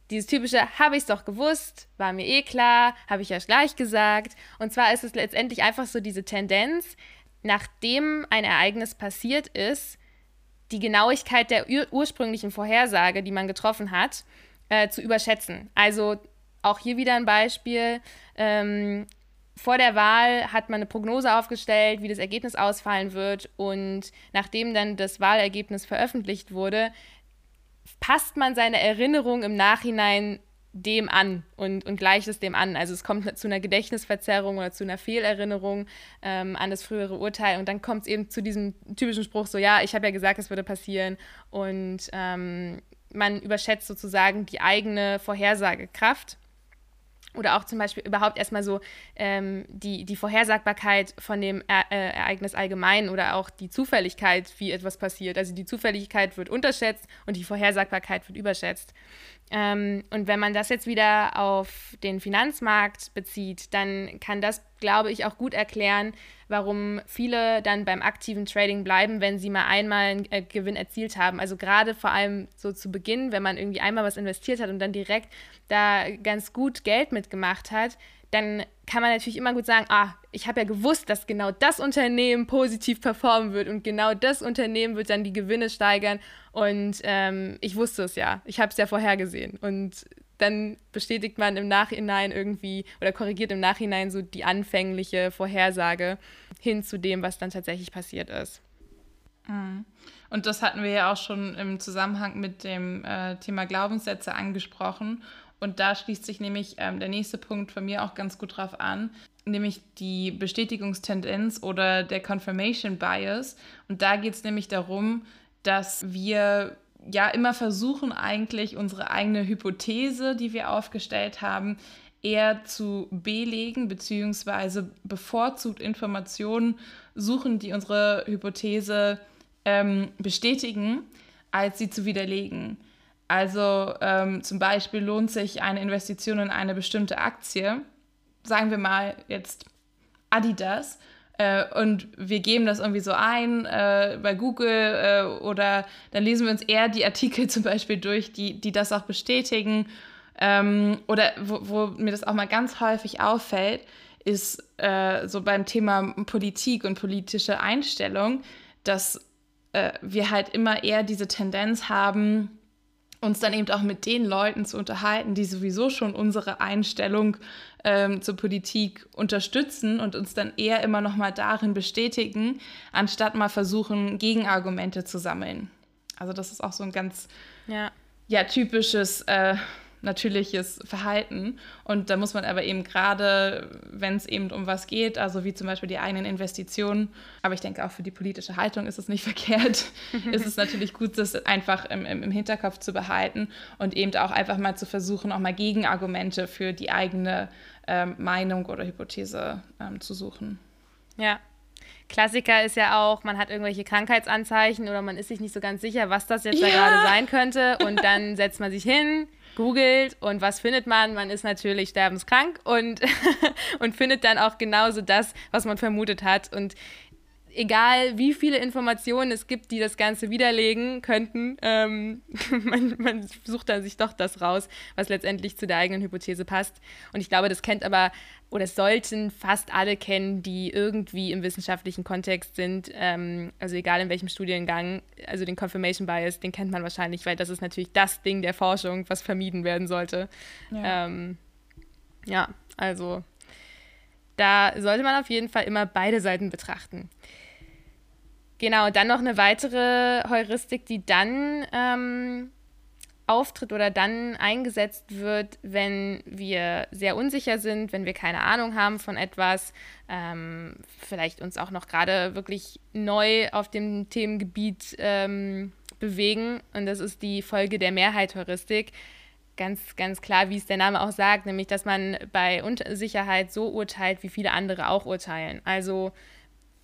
dieses typische, habe ich es doch gewusst, war mir eh klar, habe ich ja gleich gesagt. Und zwar ist es letztendlich einfach so diese Tendenz, nachdem ein Ereignis passiert ist, die Genauigkeit der ur ursprünglichen Vorhersage, die man getroffen hat, äh, zu überschätzen. Also auch hier wieder ein Beispiel. Ähm, vor der Wahl hat man eine Prognose aufgestellt, wie das Ergebnis ausfallen wird. Und nachdem dann das Wahlergebnis veröffentlicht wurde, passt man seine Erinnerung im Nachhinein dem an und, und gleicht es dem an. Also es kommt zu einer Gedächtnisverzerrung oder zu einer Fehlerinnerung ähm, an das frühere Urteil. Und dann kommt es eben zu diesem typischen Spruch so, ja, ich habe ja gesagt, es würde passieren. Und ähm, man überschätzt sozusagen die eigene Vorhersagekraft oder auch zum Beispiel überhaupt erstmal so ähm, die, die Vorhersagbarkeit von dem e Ereignis allgemein oder auch die Zufälligkeit, wie etwas passiert. Also die Zufälligkeit wird unterschätzt und die Vorhersagbarkeit wird überschätzt. Ähm, und wenn man das jetzt wieder auf den Finanzmarkt bezieht, dann kann das, glaube ich, auch gut erklären, warum viele dann beim aktiven Trading bleiben, wenn sie mal einmal einen äh, Gewinn erzielt haben. Also gerade vor allem so zu Beginn, wenn man irgendwie einmal was investiert hat und dann direkt da ganz gut Geld mitgemacht hat, dann kann man natürlich immer gut sagen, ah, ich habe ja gewusst, dass genau das Unternehmen positiv performen wird und genau das Unternehmen wird dann die Gewinne steigern und ähm, ich wusste es ja, ich habe es ja vorhergesehen und dann bestätigt man im Nachhinein irgendwie oder korrigiert im Nachhinein so die anfängliche Vorhersage hin zu dem, was dann tatsächlich passiert ist. Mhm. Und das hatten wir ja auch schon im Zusammenhang mit dem äh, Thema Glaubenssätze angesprochen. Und da schließt sich nämlich ähm, der nächste Punkt von mir auch ganz gut drauf an, nämlich die Bestätigungstendenz oder der Confirmation Bias. Und da geht es nämlich darum, dass wir ja immer versuchen, eigentlich unsere eigene Hypothese, die wir aufgestellt haben, eher zu belegen, beziehungsweise bevorzugt Informationen suchen, die unsere Hypothese ähm, bestätigen, als sie zu widerlegen. Also ähm, zum Beispiel lohnt sich eine Investition in eine bestimmte Aktie, sagen wir mal jetzt Adidas, äh, und wir geben das irgendwie so ein äh, bei Google äh, oder dann lesen wir uns eher die Artikel zum Beispiel durch, die, die das auch bestätigen. Ähm, oder wo, wo, mir das auch mal ganz häufig auffällt, ist äh, so beim Thema Politik und politische Einstellung, dass äh, wir halt immer eher diese Tendenz haben, uns dann eben auch mit den Leuten zu unterhalten, die sowieso schon unsere Einstellung ähm, zur Politik unterstützen und uns dann eher immer noch mal darin bestätigen, anstatt mal versuchen, Gegenargumente zu sammeln. Also das ist auch so ein ganz ja. Ja, typisches, äh, natürliches Verhalten. Und da muss man aber eben gerade, wenn es eben um was geht, also wie zum Beispiel die eigenen Investitionen, aber ich denke auch für die politische Haltung ist es nicht verkehrt, ist es natürlich gut, das einfach im, im, im Hinterkopf zu behalten und eben auch einfach mal zu versuchen, auch mal Gegenargumente für die eigene ähm, Meinung oder Hypothese ähm, zu suchen. Ja, Klassiker ist ja auch, man hat irgendwelche Krankheitsanzeichen oder man ist sich nicht so ganz sicher, was das jetzt ja. da gerade sein könnte. Und dann setzt man sich hin, googelt und was findet man? Man ist natürlich sterbenskrank und, und findet dann auch genauso das, was man vermutet hat. Und egal wie viele Informationen es gibt, die das Ganze widerlegen könnten, ähm, man, man, sucht dann sich doch das raus, was letztendlich zu der eigenen Hypothese passt. Und ich glaube, das kennt aber oder sollten fast alle kennen, die irgendwie im wissenschaftlichen Kontext sind. Ähm, also egal in welchem Studiengang, also den Confirmation Bias, den kennt man wahrscheinlich, weil das ist natürlich das Ding der Forschung, was vermieden werden sollte. Ja, ähm, ja also da sollte man auf jeden Fall immer beide Seiten betrachten. Genau, dann noch eine weitere Heuristik, die dann ähm, auftritt oder dann eingesetzt wird, wenn wir sehr unsicher sind, wenn wir keine Ahnung haben von etwas, ähm, vielleicht uns auch noch gerade wirklich neu auf dem Themengebiet ähm, bewegen. Und das ist die Folge der Mehrheit-Heuristik. Ganz, ganz klar, wie es der Name auch sagt, nämlich, dass man bei Unsicherheit so urteilt, wie viele andere auch urteilen. Also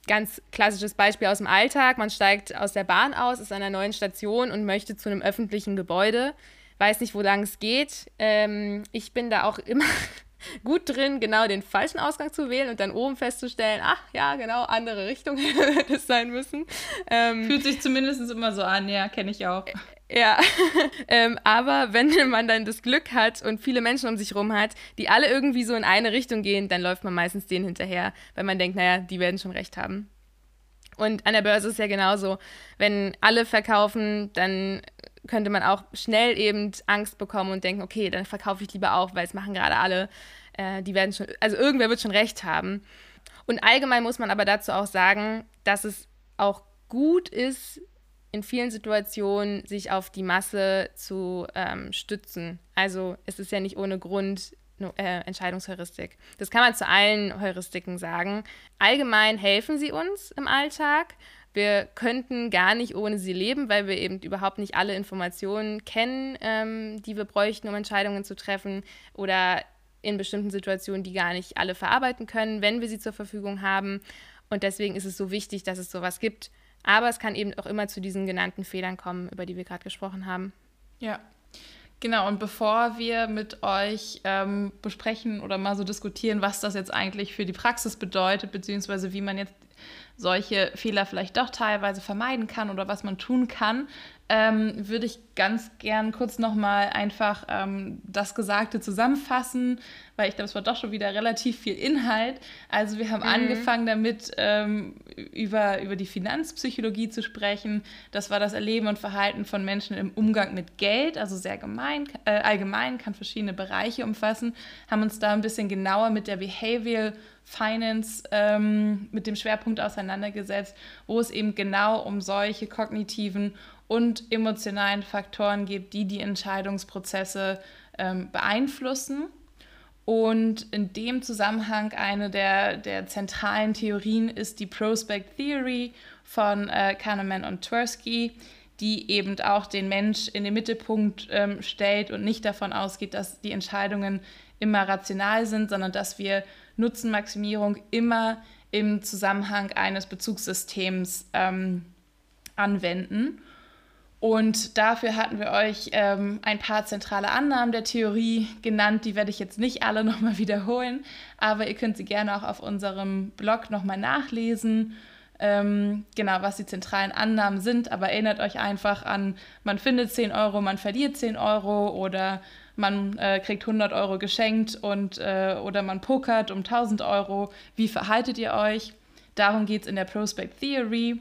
ganz klassisches Beispiel aus dem Alltag. Man steigt aus der Bahn aus, ist an einer neuen Station und möchte zu einem öffentlichen Gebäude. Weiß nicht, wo lang es geht. Ähm, ich bin da auch immer gut drin, genau den falschen Ausgang zu wählen und dann oben festzustellen, ach ja, genau, andere Richtung hätte es sein müssen. Ähm, Fühlt sich zumindest immer so an, ja, kenne ich auch. Ja, ähm, aber wenn man dann das Glück hat und viele Menschen um sich rum hat, die alle irgendwie so in eine Richtung gehen, dann läuft man meistens denen hinterher, weil man denkt, naja, die werden schon recht haben. Und an der Börse ist ja genauso. Wenn alle verkaufen, dann könnte man auch schnell eben Angst bekommen und denken, okay, dann verkaufe ich lieber auch, weil es machen gerade alle. Äh, die werden schon, also irgendwer wird schon recht haben. Und allgemein muss man aber dazu auch sagen, dass es auch gut ist, in vielen Situationen sich auf die Masse zu ähm, stützen. Also es ist ja nicht ohne Grund äh, Entscheidungsheuristik. Das kann man zu allen Heuristiken sagen. Allgemein helfen sie uns im Alltag. Wir könnten gar nicht ohne sie leben, weil wir eben überhaupt nicht alle Informationen kennen, ähm, die wir bräuchten, um Entscheidungen zu treffen oder in bestimmten Situationen, die gar nicht alle verarbeiten können, wenn wir sie zur Verfügung haben. Und deswegen ist es so wichtig, dass es sowas gibt aber es kann eben auch immer zu diesen genannten Fehlern kommen, über die wir gerade gesprochen haben. Ja, Genau, und bevor wir mit euch ähm, besprechen oder mal so diskutieren, was das jetzt eigentlich für die Praxis bedeutet, beziehungsweise wie man jetzt solche Fehler vielleicht doch teilweise vermeiden kann oder was man tun kann, ähm, würde ich ganz gern kurz nochmal einfach ähm, das Gesagte zusammenfassen, weil ich glaube, es war doch schon wieder relativ viel Inhalt. Also wir haben mhm. angefangen damit, ähm, über, über die Finanzpsychologie zu sprechen. Das war das Erleben und Verhalten von Menschen im Umgang mit Geld, also sehr gemein, äh, allgemein, kann verschiedene Bereiche umfassen, haben uns da ein bisschen genauer mit der Behavioral Finance ähm, mit dem Schwerpunkt auseinandergesetzt, wo es eben genau um solche kognitiven und emotionalen Faktoren gibt, die die Entscheidungsprozesse ähm, beeinflussen. Und in dem Zusammenhang eine der, der zentralen Theorien ist die Prospect Theory von äh, Kahneman und Tversky, die eben auch den Mensch in den Mittelpunkt ähm, stellt und nicht davon ausgeht, dass die Entscheidungen immer rational sind, sondern dass wir Nutzenmaximierung immer im Zusammenhang eines Bezugssystems ähm, anwenden. Und dafür hatten wir euch ähm, ein paar zentrale Annahmen der Theorie genannt. Die werde ich jetzt nicht alle nochmal wiederholen, aber ihr könnt sie gerne auch auf unserem Blog nochmal nachlesen. Ähm, genau, was die zentralen Annahmen sind. Aber erinnert euch einfach an, man findet 10 Euro, man verliert 10 Euro oder man äh, kriegt 100 Euro geschenkt und, äh, oder man pokert um 1000 Euro. Wie verhaltet ihr euch? Darum geht es in der Prospect Theory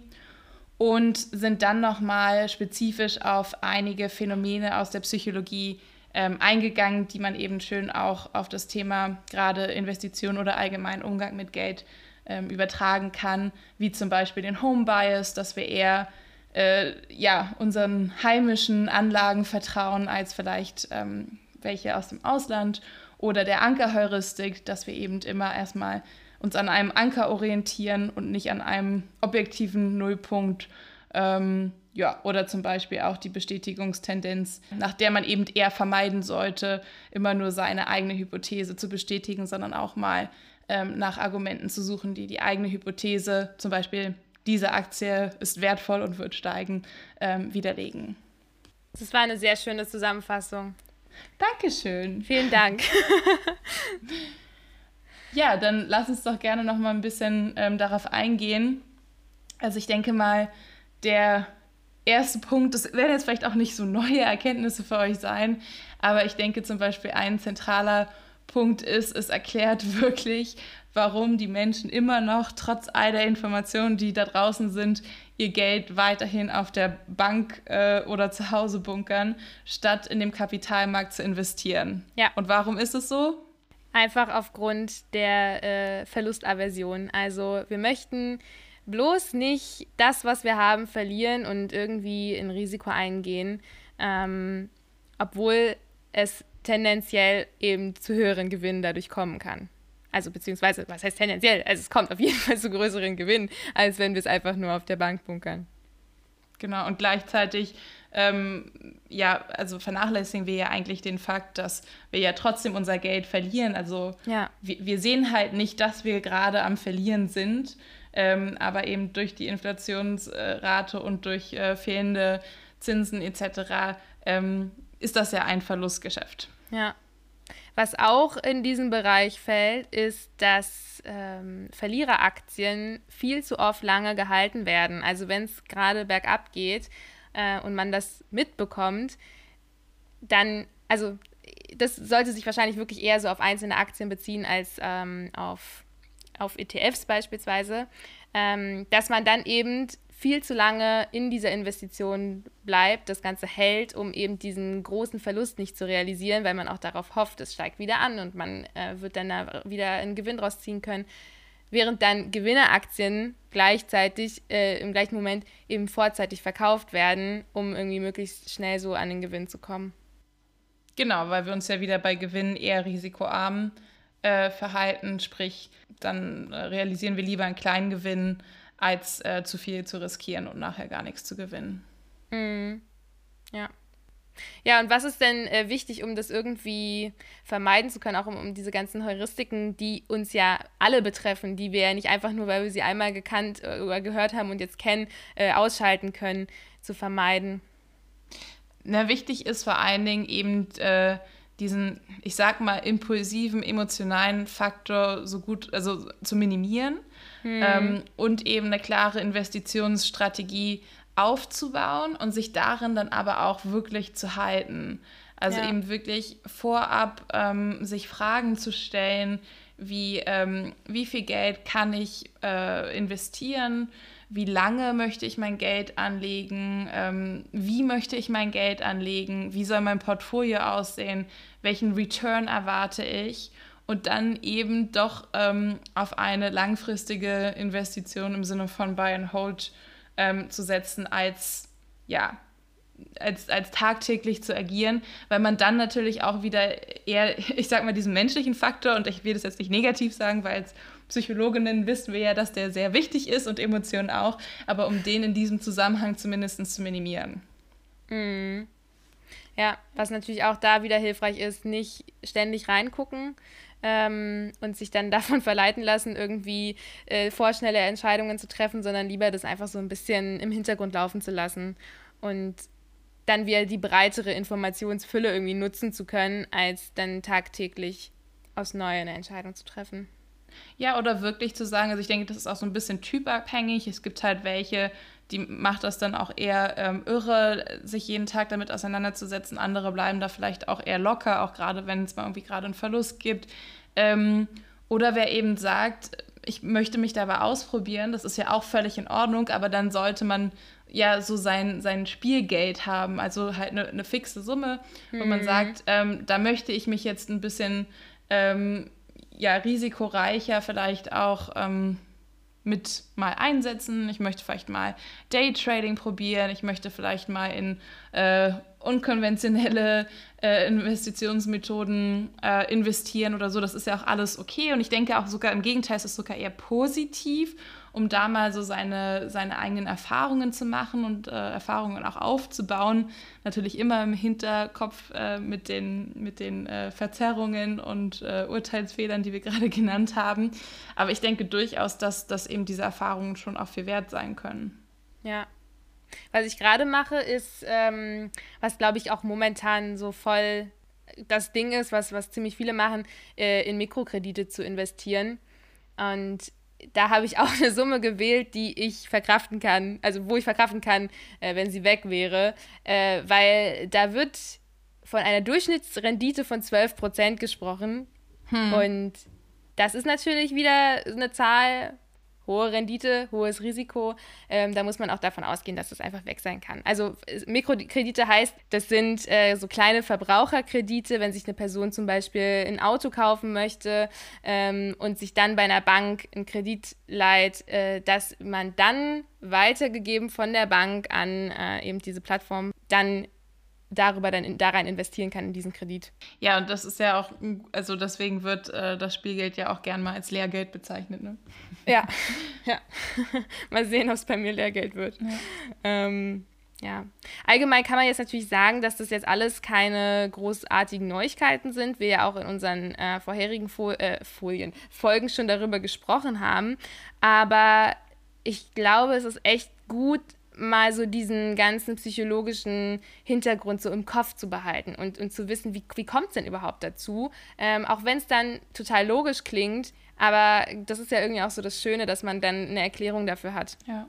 und sind dann nochmal spezifisch auf einige Phänomene aus der Psychologie ähm, eingegangen, die man eben schön auch auf das Thema gerade Investition oder allgemein Umgang mit Geld ähm, übertragen kann, wie zum Beispiel den Home Bias, dass wir eher äh, ja, unseren heimischen Anlagen vertrauen als vielleicht ähm, welche aus dem Ausland oder der Ankerheuristik, dass wir eben immer erstmal uns an einem Anker orientieren und nicht an einem objektiven Nullpunkt. Ähm, ja, oder zum Beispiel auch die Bestätigungstendenz, nach der man eben eher vermeiden sollte, immer nur seine eigene Hypothese zu bestätigen, sondern auch mal ähm, nach Argumenten zu suchen, die die eigene Hypothese, zum Beispiel diese Aktie ist wertvoll und wird steigen, ähm, widerlegen. Das war eine sehr schöne Zusammenfassung. Dankeschön. Vielen Dank. ja, dann lass uns doch gerne noch mal ein bisschen ähm, darauf eingehen. Also ich denke mal, der erste Punkt, das werden jetzt vielleicht auch nicht so neue Erkenntnisse für euch sein, aber ich denke zum Beispiel ein zentraler Punkt ist, es erklärt wirklich, warum die Menschen immer noch, trotz all der Informationen, die da draußen sind, ihr Geld weiterhin auf der Bank äh, oder zu Hause bunkern, statt in dem Kapitalmarkt zu investieren. Ja. Und warum ist es so? Einfach aufgrund der äh, Verlustaversion. Also wir möchten bloß nicht das, was wir haben, verlieren und irgendwie in Risiko eingehen, ähm, obwohl es tendenziell eben zu höheren Gewinnen dadurch kommen kann. Also beziehungsweise, was heißt tendenziell? Also es kommt auf jeden Fall zu größeren Gewinnen, als wenn wir es einfach nur auf der Bank bunkern. Genau, und gleichzeitig ähm, ja, also vernachlässigen wir ja eigentlich den Fakt, dass wir ja trotzdem unser Geld verlieren. Also ja. wir, wir sehen halt nicht, dass wir gerade am Verlieren sind, ähm, aber eben durch die Inflationsrate und durch äh, fehlende Zinsen etc. Ähm, ist das ja ein Verlustgeschäft. Ja. Was auch in diesen Bereich fällt, ist, dass ähm, Verliereraktien viel zu oft lange gehalten werden. Also wenn es gerade bergab geht äh, und man das mitbekommt, dann, also das sollte sich wahrscheinlich wirklich eher so auf einzelne Aktien beziehen als ähm, auf, auf ETFs beispielsweise, ähm, dass man dann eben viel zu lange in dieser Investition bleibt, das Ganze hält, um eben diesen großen Verlust nicht zu realisieren, weil man auch darauf hofft, es steigt wieder an und man äh, wird dann da wieder einen Gewinn draus ziehen können. Während dann Gewinneraktien gleichzeitig äh, im gleichen Moment eben vorzeitig verkauft werden, um irgendwie möglichst schnell so an den Gewinn zu kommen. Genau, weil wir uns ja wieder bei Gewinnen eher risikoarm äh, verhalten, sprich, dann äh, realisieren wir lieber einen kleinen Gewinn als äh, zu viel zu riskieren und nachher gar nichts zu gewinnen. Mhm. Ja. Ja, und was ist denn äh, wichtig, um das irgendwie vermeiden zu können, auch um, um, diese ganzen Heuristiken, die uns ja alle betreffen, die wir ja nicht einfach nur, weil wir sie einmal gekannt äh, oder gehört haben und jetzt kennen, äh, ausschalten können, zu vermeiden? Na, wichtig ist vor allen Dingen eben äh, diesen, ich sag mal, impulsiven, emotionalen Faktor so gut, also zu minimieren hm. ähm, und eben eine klare Investitionsstrategie aufzubauen und sich darin dann aber auch wirklich zu halten. Also ja. eben wirklich vorab ähm, sich Fragen zu stellen, wie, ähm, wie viel Geld kann ich äh, investieren, wie lange möchte ich mein Geld anlegen, ähm, wie möchte ich mein Geld anlegen, wie soll mein Portfolio aussehen, welchen Return erwarte ich? Und dann eben doch ähm, auf eine langfristige Investition im Sinne von Buy and Hold ähm, zu setzen, als ja, als, als tagtäglich zu agieren, weil man dann natürlich auch wieder eher, ich sag mal, diesen menschlichen Faktor, und ich will das jetzt nicht negativ sagen, weil als Psychologinnen wissen wir ja, dass der sehr wichtig ist und Emotionen auch, aber um den in diesem Zusammenhang zumindest zu minimieren. Mhm. Ja, was natürlich auch da wieder hilfreich ist, nicht ständig reingucken, ähm, und sich dann davon verleiten lassen, irgendwie äh, vorschnelle Entscheidungen zu treffen, sondern lieber das einfach so ein bisschen im Hintergrund laufen zu lassen und dann wieder die breitere Informationsfülle irgendwie nutzen zu können, als dann tagtäglich aus Neue eine Entscheidung zu treffen. Ja, oder wirklich zu sagen, also ich denke, das ist auch so ein bisschen typabhängig. Es gibt halt welche, die macht das dann auch eher ähm, irre, sich jeden Tag damit auseinanderzusetzen. Andere bleiben da vielleicht auch eher locker, auch gerade wenn es mal irgendwie gerade einen Verlust gibt. Ähm, oder wer eben sagt, ich möchte mich dabei ausprobieren, das ist ja auch völlig in Ordnung, aber dann sollte man ja so sein, sein Spielgeld haben, also halt eine, eine fixe Summe, wo man mhm. sagt, ähm, da möchte ich mich jetzt ein bisschen ähm, ja, risikoreicher vielleicht auch ähm, mit mal einsetzen. Ich möchte vielleicht mal Daytrading probieren. Ich möchte vielleicht mal in äh, unkonventionelle äh, Investitionsmethoden äh, investieren oder so. Das ist ja auch alles okay. Und ich denke auch sogar im Gegenteil, es ist sogar eher positiv um da mal so seine, seine eigenen Erfahrungen zu machen und äh, Erfahrungen auch aufzubauen. Natürlich immer im Hinterkopf äh, mit den, mit den äh, Verzerrungen und äh, Urteilsfehlern, die wir gerade genannt haben. Aber ich denke durchaus, dass, dass eben diese Erfahrungen schon auch viel wert sein können. Ja. Was ich gerade mache, ist, ähm, was glaube ich auch momentan so voll das Ding ist, was, was ziemlich viele machen, äh, in Mikrokredite zu investieren. Und da habe ich auch eine Summe gewählt, die ich verkraften kann, also wo ich verkraften kann, äh, wenn sie weg wäre, äh, weil da wird von einer Durchschnittsrendite von 12% gesprochen. Hm. Und das ist natürlich wieder eine Zahl, hohe Rendite, hohes Risiko. Ähm, da muss man auch davon ausgehen, dass das einfach weg sein kann. Also Mikrokredite heißt, das sind äh, so kleine Verbraucherkredite, wenn sich eine Person zum Beispiel ein Auto kaufen möchte ähm, und sich dann bei einer Bank einen Kredit leiht, äh, dass man dann weitergegeben von der Bank an äh, eben diese Plattform dann darüber dann in, da rein investieren kann in diesen Kredit. Ja, und das ist ja auch, also deswegen wird äh, das Spielgeld ja auch gern mal als Lehrgeld bezeichnet, ne? Ja, ja. mal sehen, ob es bei mir Lehrgeld wird. Ja. Ähm, ja, allgemein kann man jetzt natürlich sagen, dass das jetzt alles keine großartigen Neuigkeiten sind. Wir ja auch in unseren äh, vorherigen Fol äh, Folien, Folgen schon darüber gesprochen haben. Aber ich glaube, es ist echt gut, mal so diesen ganzen psychologischen Hintergrund so im Kopf zu behalten und, und zu wissen, wie, wie kommt es denn überhaupt dazu? Ähm, auch wenn es dann total logisch klingt, aber das ist ja irgendwie auch so das Schöne, dass man dann eine Erklärung dafür hat. Ja.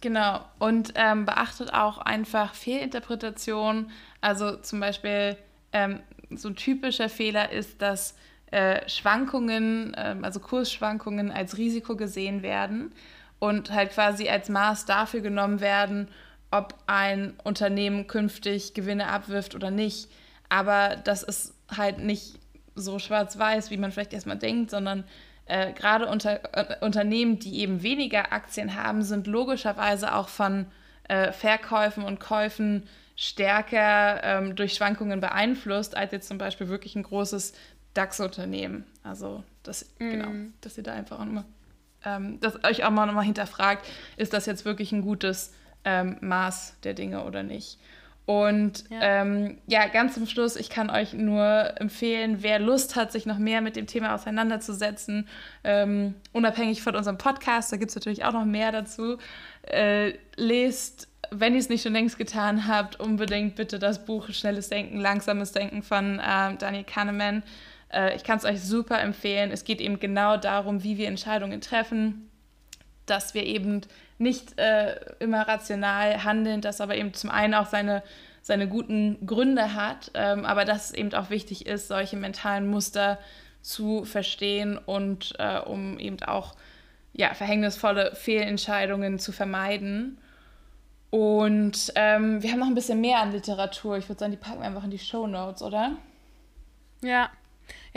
Genau. Und ähm, beachtet auch einfach Fehlinterpretation. Also zum Beispiel ähm, so ein typischer Fehler ist, dass äh, Schwankungen, äh, also Kursschwankungen als Risiko gesehen werden und halt quasi als Maß dafür genommen werden, ob ein Unternehmen künftig Gewinne abwirft oder nicht. Aber das ist halt nicht so schwarz-weiß, wie man vielleicht erstmal denkt, sondern äh, gerade unter, äh, Unternehmen, die eben weniger Aktien haben, sind logischerweise auch von äh, Verkäufen und Käufen stärker ähm, durch Schwankungen beeinflusst, als jetzt zum Beispiel wirklich ein großes DAX-Unternehmen. Also, das, mm. genau, dass ihr da einfach auch nochmal ähm, dass euch auch mal nochmal hinterfragt, ist das jetzt wirklich ein gutes ähm, Maß der Dinge oder nicht. Und ja. Ähm, ja. ganz zum Schluss, ich kann euch nur empfehlen, wer Lust hat, sich noch mehr mit dem Thema auseinanderzusetzen, ähm, unabhängig von unserem Podcast, da gibt es natürlich auch noch mehr dazu, äh, lest, wenn ihr es nicht schon längst getan habt, unbedingt bitte das Buch Schnelles Denken, Langsames Denken von äh, Daniel Kahneman. Äh, ich kann es euch super empfehlen. Es geht eben genau darum, wie wir Entscheidungen treffen, dass wir eben nicht äh, immer rational handeln, dass aber eben zum einen auch seine, seine guten Gründe hat, ähm, aber dass es eben auch wichtig ist, solche mentalen Muster zu verstehen und äh, um eben auch ja, verhängnisvolle Fehlentscheidungen zu vermeiden. Und ähm, wir haben noch ein bisschen mehr an Literatur. Ich würde sagen, die packen wir einfach in die Show Notes, oder? Ja,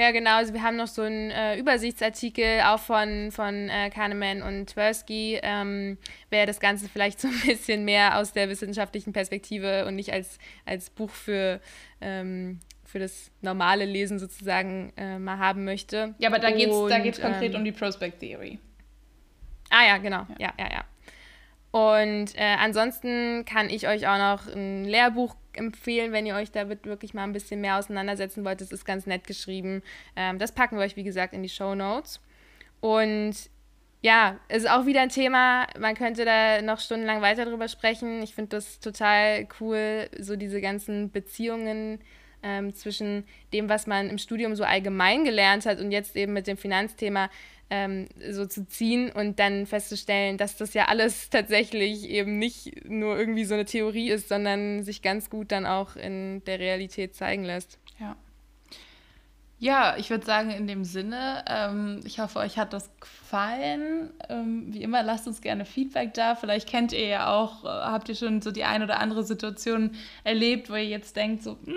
ja, genau. Also wir haben noch so einen äh, Übersichtsartikel auch von, von äh, Kahneman und Tversky, ähm, wer das Ganze vielleicht so ein bisschen mehr aus der wissenschaftlichen Perspektive und nicht als, als Buch für, ähm, für das normale Lesen sozusagen äh, mal haben möchte. Ja, aber da geht es da geht's konkret ähm, um die Prospect Theory. Ah ja, genau. Ja, ja, ja. ja. Und äh, ansonsten kann ich euch auch noch ein Lehrbuch empfehlen, wenn ihr euch damit wirklich mal ein bisschen mehr auseinandersetzen wollt. Das ist ganz nett geschrieben. Ähm, das packen wir euch, wie gesagt, in die Show Notes. Und ja, es ist auch wieder ein Thema, man könnte da noch stundenlang weiter drüber sprechen. Ich finde das total cool, so diese ganzen Beziehungen ähm, zwischen dem, was man im Studium so allgemein gelernt hat und jetzt eben mit dem Finanzthema ähm, so zu ziehen und dann festzustellen, dass das ja alles tatsächlich eben nicht nur irgendwie so eine Theorie ist, sondern sich ganz gut dann auch in der Realität zeigen lässt. Ja. Ja, ich würde sagen, in dem Sinne, ähm, ich hoffe, euch hat das gefallen. Ähm, wie immer, lasst uns gerne Feedback da. Vielleicht kennt ihr ja auch, äh, habt ihr schon so die ein oder andere Situation erlebt, wo ihr jetzt denkt, so, mh, hm,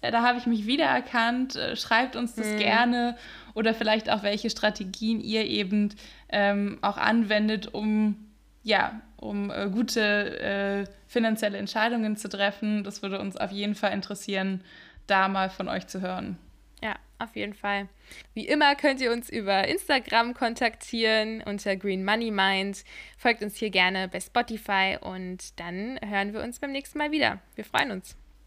da habe ich mich wiedererkannt. Äh, schreibt uns das hm. gerne oder vielleicht auch welche Strategien ihr eben ähm, auch anwendet, um ja, um äh, gute äh, finanzielle Entscheidungen zu treffen. Das würde uns auf jeden Fall interessieren, da mal von euch zu hören. Ja, auf jeden Fall. Wie immer könnt ihr uns über Instagram kontaktieren unter Green Money Mind. Folgt uns hier gerne bei Spotify und dann hören wir uns beim nächsten Mal wieder. Wir freuen uns.